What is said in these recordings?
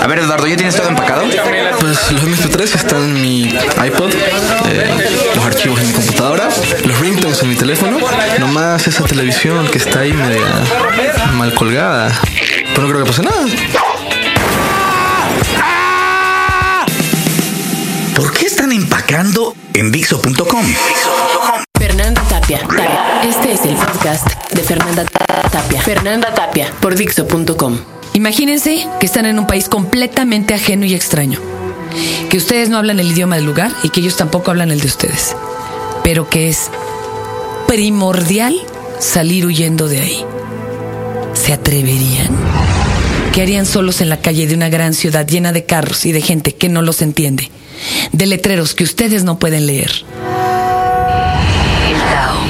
A ver, Eduardo, ¿ya tienes todo empacado? Pues los MP3 están en mi iPod, eh, los archivos en mi computadora, los ringtones en mi teléfono, nomás esa televisión que está ahí media mal colgada. Pero no creo que pase nada. ¿Por qué están empacando en Dixo.com? Fernanda Tapia. Tapia. Este es el podcast de Fernanda Tapia. Fernanda Tapia por Dixo.com. Imagínense que están en un país completamente ajeno y extraño. Que ustedes no hablan el idioma del lugar y que ellos tampoco hablan el de ustedes. Pero que es primordial salir huyendo de ahí. ¿Se atreverían? ¿Qué harían solos en la calle de una gran ciudad llena de carros y de gente que no los entiende? De letreros que ustedes no pueden leer. El Tao.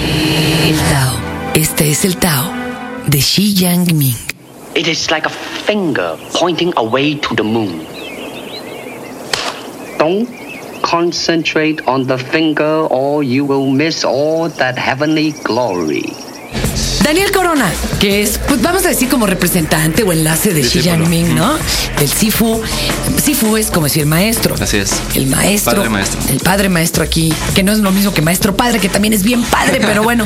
El Tao. Este es el Tao de Xi Yangming. It is like a finger pointing away to the moon. Don't concentrate on the finger or you will miss all that heavenly glory. Daniel Corona, que es, pues vamos a decir como representante o enlace de Xi Jinping, ¿no? Del Sifu. Sifu es como decir maestro. Así es. El maestro. Padre maestro. El padre maestro aquí, que no es lo mismo que maestro padre, que también es bien padre, pero bueno,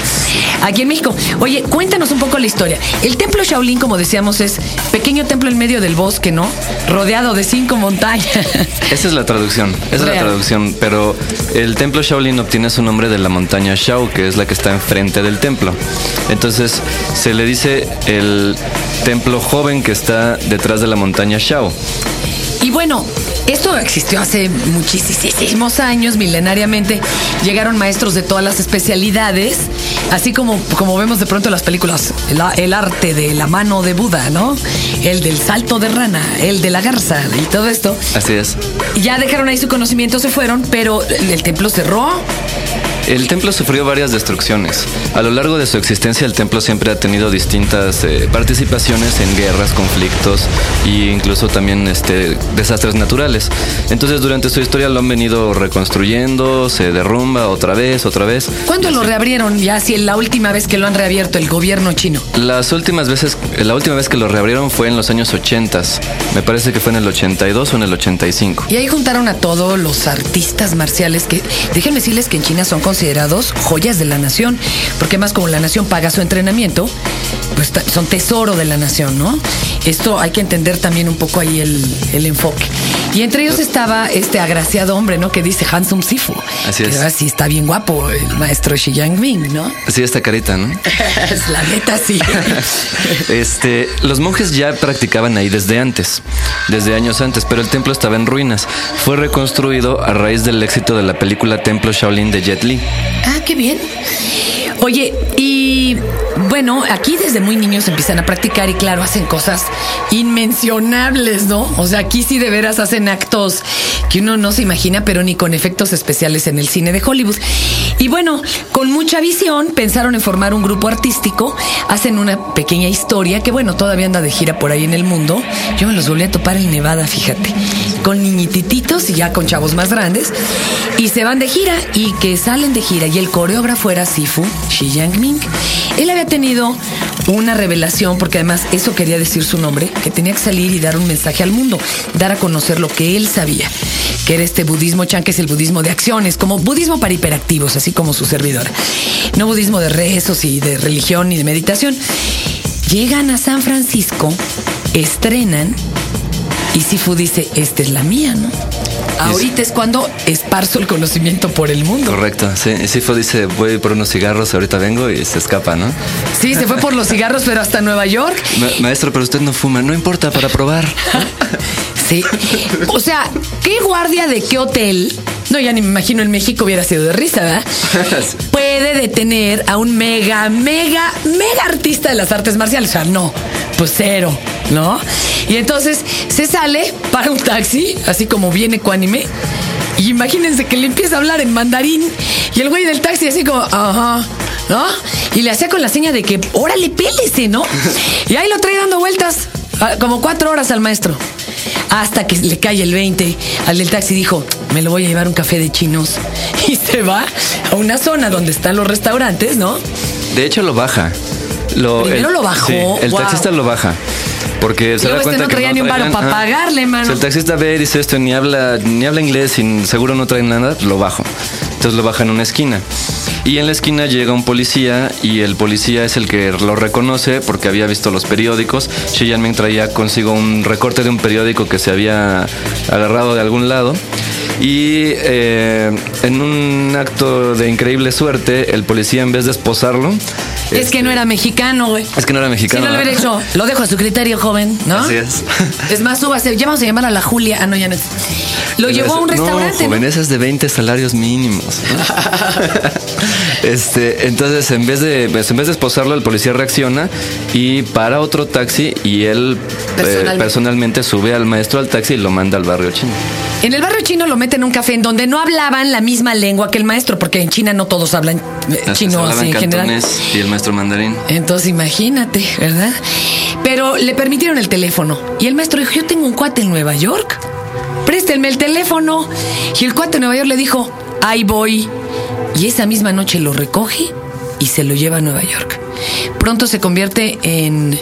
aquí en México. Oye, cuéntanos un poco la historia. El templo Shaolin, como decíamos, es pequeño templo en medio del bosque, ¿no? Rodeado de cinco montañas. Esa es la traducción, esa es la traducción, pero el templo Shaolin obtiene su nombre de la montaña Shao, que es la que está enfrente del templo. Entonces se le dice el templo joven que está detrás de la montaña Shao. Y bueno, esto existió hace muchísimos años, milenariamente. Llegaron maestros de todas las especialidades, así como, como vemos de pronto en las películas, el, el arte de la mano de Buda, ¿no? El del salto de rana, el de la garza y todo esto. Así es. Ya dejaron ahí su conocimiento, se fueron, pero el templo cerró. El templo sufrió varias destrucciones. A lo largo de su existencia, el templo siempre ha tenido distintas eh, participaciones en guerras, conflictos e incluso también este, desastres naturales. Entonces, durante su historia lo han venido reconstruyendo, se derrumba otra vez, otra vez. ¿Cuándo lo reabrieron? Ya si la última vez que lo han reabierto el gobierno chino. Las últimas veces, la última vez que lo reabrieron fue en los años 80. Me parece que fue en el 82 o en el 85. Y ahí juntaron a todos los artistas marciales que, déjenme decirles que en China son considerados joyas de la nación, porque más como la nación paga su entrenamiento, pues son tesoro de la nación, ¿no? Esto hay que entender también un poco ahí el, el enfoque. Y entre ellos estaba este agraciado hombre, ¿no? Que dice Handsome Sifu. Así es. ahora sí está bien guapo, el maestro Xi Jinping, ¿no? Sí, esta carita, ¿no? Es la neta, sí. Este, los monjes ya practicaban ahí desde antes, desde años antes, pero el templo estaba en ruinas. Fue reconstruido a raíz del éxito de la película Templo Shaolin de Jet Li. Ah, qué bien. Oye, y bueno, aquí desde muy niños empiezan a practicar y claro, hacen cosas inmencionables, ¿no? O sea, aquí sí de veras hacen actos que uno no se imagina, pero ni con efectos especiales en el cine de Hollywood. Y bueno, con mucha visión pensaron en formar un grupo artístico, hacen una pequeña historia que bueno, todavía anda de gira por ahí en el mundo. Yo me los volví a topar en Nevada, fíjate, con niñitititos y ya con chavos más grandes. Y se van de gira y que salen de gira y el coreógrafo era Sifu, Xi Jinping. Él había tenido una revelación, porque además eso quería decir su nombre, que tenía que salir y dar un mensaje al mundo, dar a conocer lo que él sabía, que era este budismo chan, que es el budismo de acciones, como budismo para hiperactivos, así como su servidor. No budismo de rezos y de religión y de meditación. Llegan a San Francisco, estrenan y Sifu dice, esta es la mía, ¿no? Ahorita es cuando esparzo el conocimiento por el mundo. Correcto, sí. Sifo dice, voy por unos cigarros, ahorita vengo y se escapa, ¿no? Sí, se fue por los cigarros, pero hasta Nueva York. Ma- maestro, pero usted no fuma, no importa, para probar. Sí. O sea, ¿qué guardia de qué hotel? No, ya ni me imagino en México hubiera sido de risa, ¿verdad? Puede detener a un mega, mega, mega artista de las artes marciales. O sea, no, pues cero, ¿no? Y entonces se sale para un taxi, así como viene ecuánime. Y imagínense que le empieza a hablar en mandarín. Y el güey del taxi así como, ajá, ¿no? Y le hacía con la seña de que, órale, pélese, ¿no? Y ahí lo trae dando vueltas, ah, como cuatro horas al maestro. Hasta que le cae el 20. Al del taxi dijo, me lo voy a llevar un café de chinos. Y se va a una zona donde están los restaurantes, ¿no? De hecho, lo baja. Lo, Primero lo bajó, sí, el wow. taxista lo baja. Porque se da este cuenta no que traía ni un traían- pa' ajá. pagarle, mano. Si el taxista ve y dice esto, ni habla, ni habla inglés y seguro no trae nada, lo bajo. Entonces lo baja en una esquina. Y en la esquina llega un policía y el policía es el que lo reconoce porque había visto los periódicos. Xi Jinping traía consigo un recorte de un periódico que se había agarrado de algún lado. Y eh, en un acto de increíble suerte, el policía en vez de esposarlo... Es este, que no era mexicano, güey. Es que no era Si mexicano. no lo hubiera hecho, lo dejo a su criterio, joven, ¿no? Así es. Es más, súbase, ya vamos a llamar a la Julia. Ah, no, ya no es. Lo llevó a un restaurante. No, joven, ese es de 20 salarios mínimos. este, entonces, en vez de pues, en vez de esposarlo, el policía reacciona y para otro taxi y él eh, Personalmente. sube al maestro al taxi y lo manda al barrio chino. En el barrio chino lo meten en un café en donde no hablaban la misma lengua que el maestro, porque en China no todos hablan eh, chino así en general. y el maestro mandarín. Entonces imagínate, ¿verdad? Pero le permitieron el teléfono. Y el maestro dijo, yo tengo un cuate en Nueva York. Préstenme el teléfono. Y el cuate en Nueva York le dijo, ahí voy. Y esa misma noche lo recoge y se lo lleva a Nueva York. Pronto se convierte en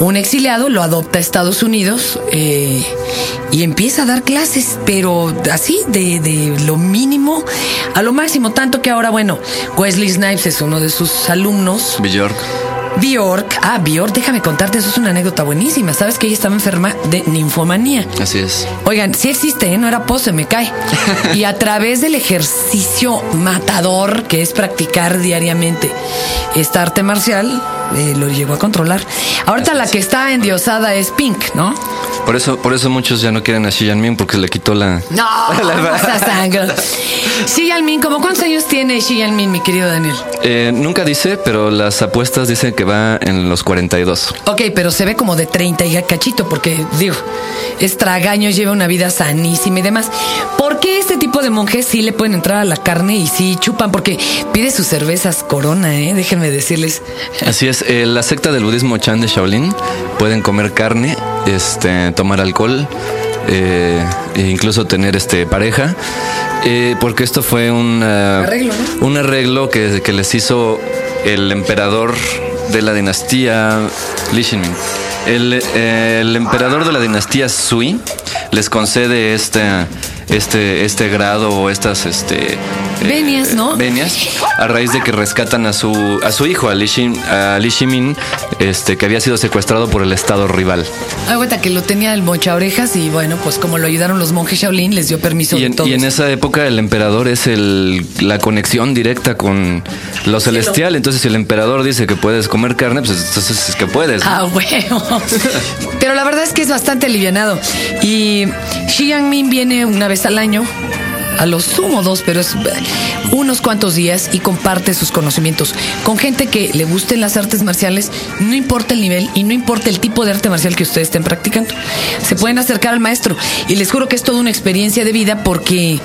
un exiliado, lo adopta a Estados Unidos eh, y empieza a dar clases, pero así, de, de lo mínimo a lo máximo. Tanto que ahora, bueno, Wesley Snipes es uno de sus alumnos. Bjork. Bjork, ah, Bjork, déjame contarte, eso es una anécdota buenísima. Sabes que ella estaba enferma de ninfomanía. Así es. Oigan, sí existe, ¿eh? no era pose, me cae. Y a través del ejercicio matador que es practicar diariamente esta arte marcial, eh, lo llegó a controlar. Ahorita la que está endiosada es Pink, ¿no? Por eso, por eso muchos ya no quieren a Xi Jinping porque le quitó la. No, tan gro- Xi Jinping, ¿cómo cuántos años tiene Xi Jinping, mi querido Daniel? Eh, nunca dice, pero las apuestas dicen que va en los 42. Ok, pero se ve como de 30 y cachito, porque digo, es tragaño, lleva una vida sanísima y demás. ¿Por qué este tipo de monjes sí le pueden entrar a la carne y sí chupan? Porque pide sus cervezas corona, ¿eh? Déjenme decirles. Así es, eh, la secta del budismo Chan de Shaolin pueden comer carne, este, tomar alcohol, eh, e incluso tener este pareja, eh, porque esto fue un Arreglo, ¿no? un arreglo que, que les hizo el emperador de la dinastía Li Xinmin. El, eh, el emperador de la dinastía Sui les concede este este este grado o estas este eh, Venias, ¿no? venias a raíz de que rescatan a su a su hijo a Li, Xin- a Li Ximin este que había sido secuestrado por el estado rival Ay, cuenta que lo tenía el mocha orejas y bueno, pues como lo ayudaron los monjes Shaolin, les dio permiso y de en, todo. y en esa época el emperador es el la conexión directa con lo celestial entonces si el emperador dice que puedes comer carne pues entonces es que puedes ¿no? Ah, huevo. Pero la verdad es que es bastante alivianado. Y Xi Jinping viene una vez al año, a lo sumo dos, pero es unos cuantos días y comparte sus conocimientos con gente que le gusten las artes marciales, no importa el nivel y no importa el tipo de arte marcial que ustedes estén practicando. Se pueden acercar al maestro y les juro que es toda una experiencia de vida porque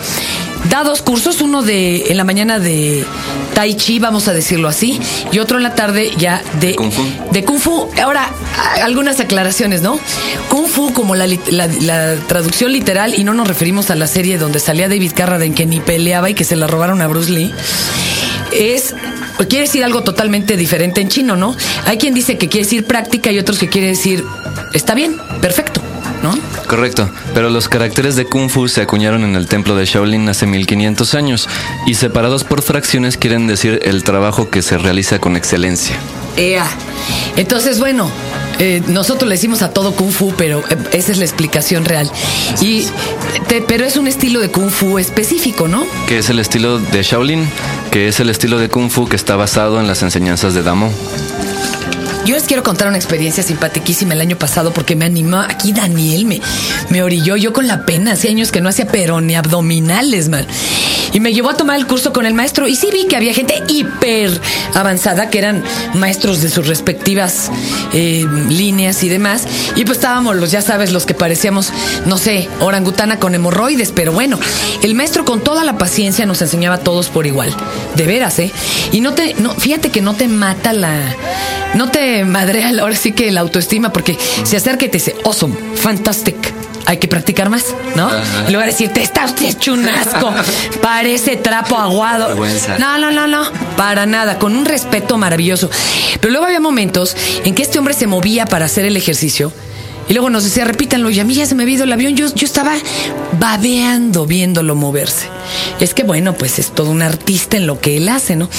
da dos cursos, uno de en la mañana de Tai Chi, vamos a decirlo así, y otro en la tarde ya de Kung Fu. de Kung Fu. Ahora, algunas aclaraciones, ¿no? Kung Fu, como la, la- la traducción literal, y no nos referimos a la serie donde salía David Carradine que ni peleaba y que se la robaron a Bruce Lee, es. Quiere decir algo totalmente diferente en chino, ¿no? Hay quien dice que quiere decir práctica y otros que quiere decir está bien, perfecto. Correcto, pero los caracteres de Kung Fu se acuñaron en el templo de Shaolin hace 1500 años y separados por fracciones quieren decir el trabajo que se realiza con excelencia. Ea. Entonces, bueno, eh, nosotros le decimos a todo kung fu, pero eh, esa es la explicación real. Y, te- pero es un estilo de kung fu específico, ¿no? Que es el estilo de Shaolin, que es el estilo de Kung Fu que está basado en las enseñanzas de Damo. Yo les quiero contar una experiencia simpaticísima el año pasado porque me animó. Aquí Daniel me, me orilló. Yo con la pena, hace años que no hacía pero ni abdominales, man. Y me llevó a tomar el curso con el maestro. Y sí vi que había gente hiper avanzada que eran maestros de sus respectivas eh, líneas y demás. Y pues estábamos los, ya sabes, los que parecíamos, no sé, orangutana con hemorroides. Pero bueno, el maestro con toda la paciencia nos enseñaba a todos por igual. De veras, ¿eh? Y no te, fíjate que no te mata la. No te madrea ahora sí que la autoestima porque se acerca y te dice, awesome, fantastic. Hay que practicar más, ¿no? Ajá. Luego decir, te está usted hecho un asco, parece trapo aguado. Vergüenza. No, no, no, no, para nada, con un respeto maravilloso. Pero luego había momentos en que este hombre se movía para hacer el ejercicio Y luego nos decía, repítanlo, y a mí ya se me había ido el avión. Yo, yo estaba babeando viéndolo moverse. Es que bueno, pues es todo un artista en lo que él hace, ¿no?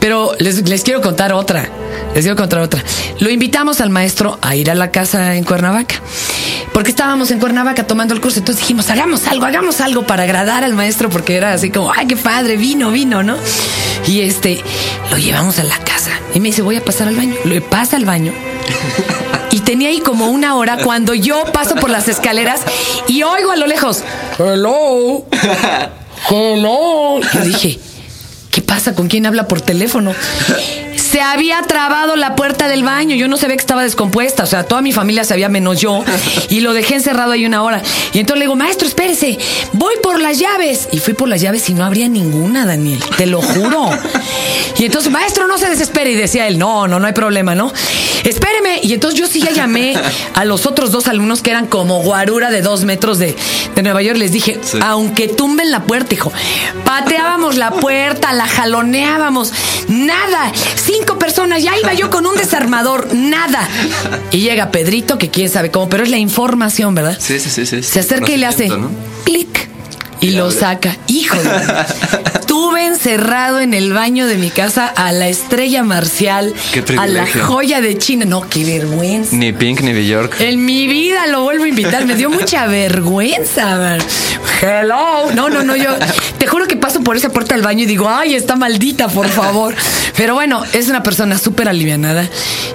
Pero les, les quiero contar otra. Les quiero contar otra. Lo invitamos al maestro a ir a la casa en Cuernavaca. Porque estábamos en Cuernavaca tomando el curso. Entonces dijimos, hagamos algo, hagamos algo para agradar al maestro. Porque era así como, ay, qué padre, vino, vino, ¿no? Y este, lo llevamos a la casa. Y me dice, voy a pasar al baño. Lo pasa al baño. Y tenía ahí como una hora cuando yo paso por las escaleras y oigo a lo lejos, hello, hello. Y dije, ¿qué pasa? ¿Con quién habla por teléfono? Se había trabado la puerta del baño. Yo no sabía que estaba descompuesta. O sea, toda mi familia sabía menos yo. Y lo dejé encerrado ahí una hora. Y entonces le digo, maestro, espérese. Voy por las llaves. Y fui por las llaves y no habría ninguna, Daniel. Te lo juro. Y entonces, maestro, no se desespere. Y decía él, no, no, no hay problema, ¿no? Espéreme. Y entonces yo sí ya llamé a los otros dos alumnos que eran como guarura de dos metros de, de Nueva York. Les dije, aunque tumben la puerta, hijo, pateábamos la puerta, la jaloneábamos. Nada. Cinco personas. Ya iba yo con un desarmador. Nada. Y llega Pedrito, que quién sabe cómo, pero es la información, ¿verdad? Sí, sí, sí. sí. Se acerca y le hace clic y lo abre. saca. Hijo, tuve encerrado en el baño de mi casa a la estrella marcial, a la joya de China. No, qué vergüenza. Ni Pink ni Bjork. En mi vida lo vuelvo a invitar. Me dio mucha vergüenza. man. Hello. No, no, no. Yo te juro que paso por esa puerta del baño y digo, ay, está maldita, por favor. Pero bueno, es una persona súper alivianada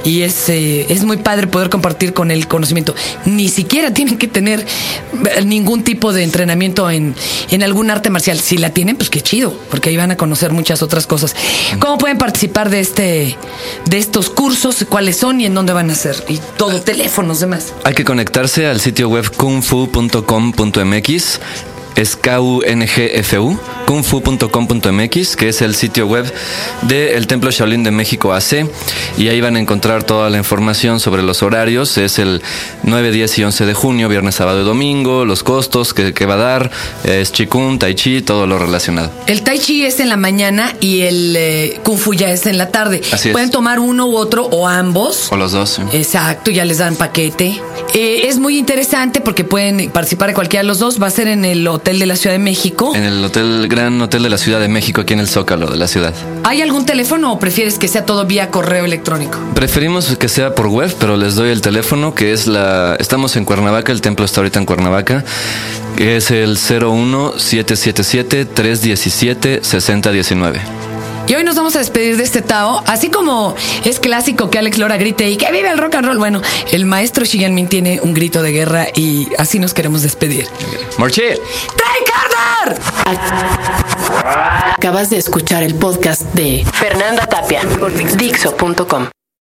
y es, eh, es muy padre poder compartir con él conocimiento. Ni siquiera tienen que tener eh, ningún tipo de entrenamiento en, en algún arte marcial. Si la tienen, pues qué chido, porque ahí van a conocer muchas otras cosas. ¿Cómo pueden participar de este, de estos cursos? ¿Cuáles son y en dónde van a ser? Y todo, teléfonos, demás. Hay que conectarse al sitio web kungfu.com.mx. Es K-U-N-G-F-U, kungfu.com.mx, que es el sitio web del Templo Shaolin de México AC. Y ahí van a encontrar toda la información sobre los horarios. Es el 9, 10 y 11 de junio, viernes, sábado y domingo, los costos que, que va a dar, es Chikun, Tai Chi, todo lo relacionado. El Tai Chi es en la mañana y el eh, Kung Fu ya es en la tarde. Así es. Pueden tomar uno u otro o ambos. O los dos. sí. Exacto, ya les dan paquete. Eh, es muy interesante porque pueden participar de cualquiera de los dos. Va a ser en el Hotel de la Ciudad de México. En el hotel, Gran Hotel de la Ciudad de México, aquí en el Zócalo de la ciudad. ¿Hay algún teléfono o prefieres que sea todo vía correo electrónico? Preferimos que sea por web, pero les doy el teléfono que es la... Estamos en Cuernavaca, el templo está ahorita en Cuernavaca, que es el 01777-317-6019. Y hoy nos vamos a despedir de este Tao, así como es clásico que Alex Lora grite y que vive el rock and roll. Bueno, el maestro Min tiene un grito de guerra y así nos queremos despedir. ¡Marché! ¡Tricardar! Acabas de escuchar el podcast de Fernanda Tapia por Dixo.com.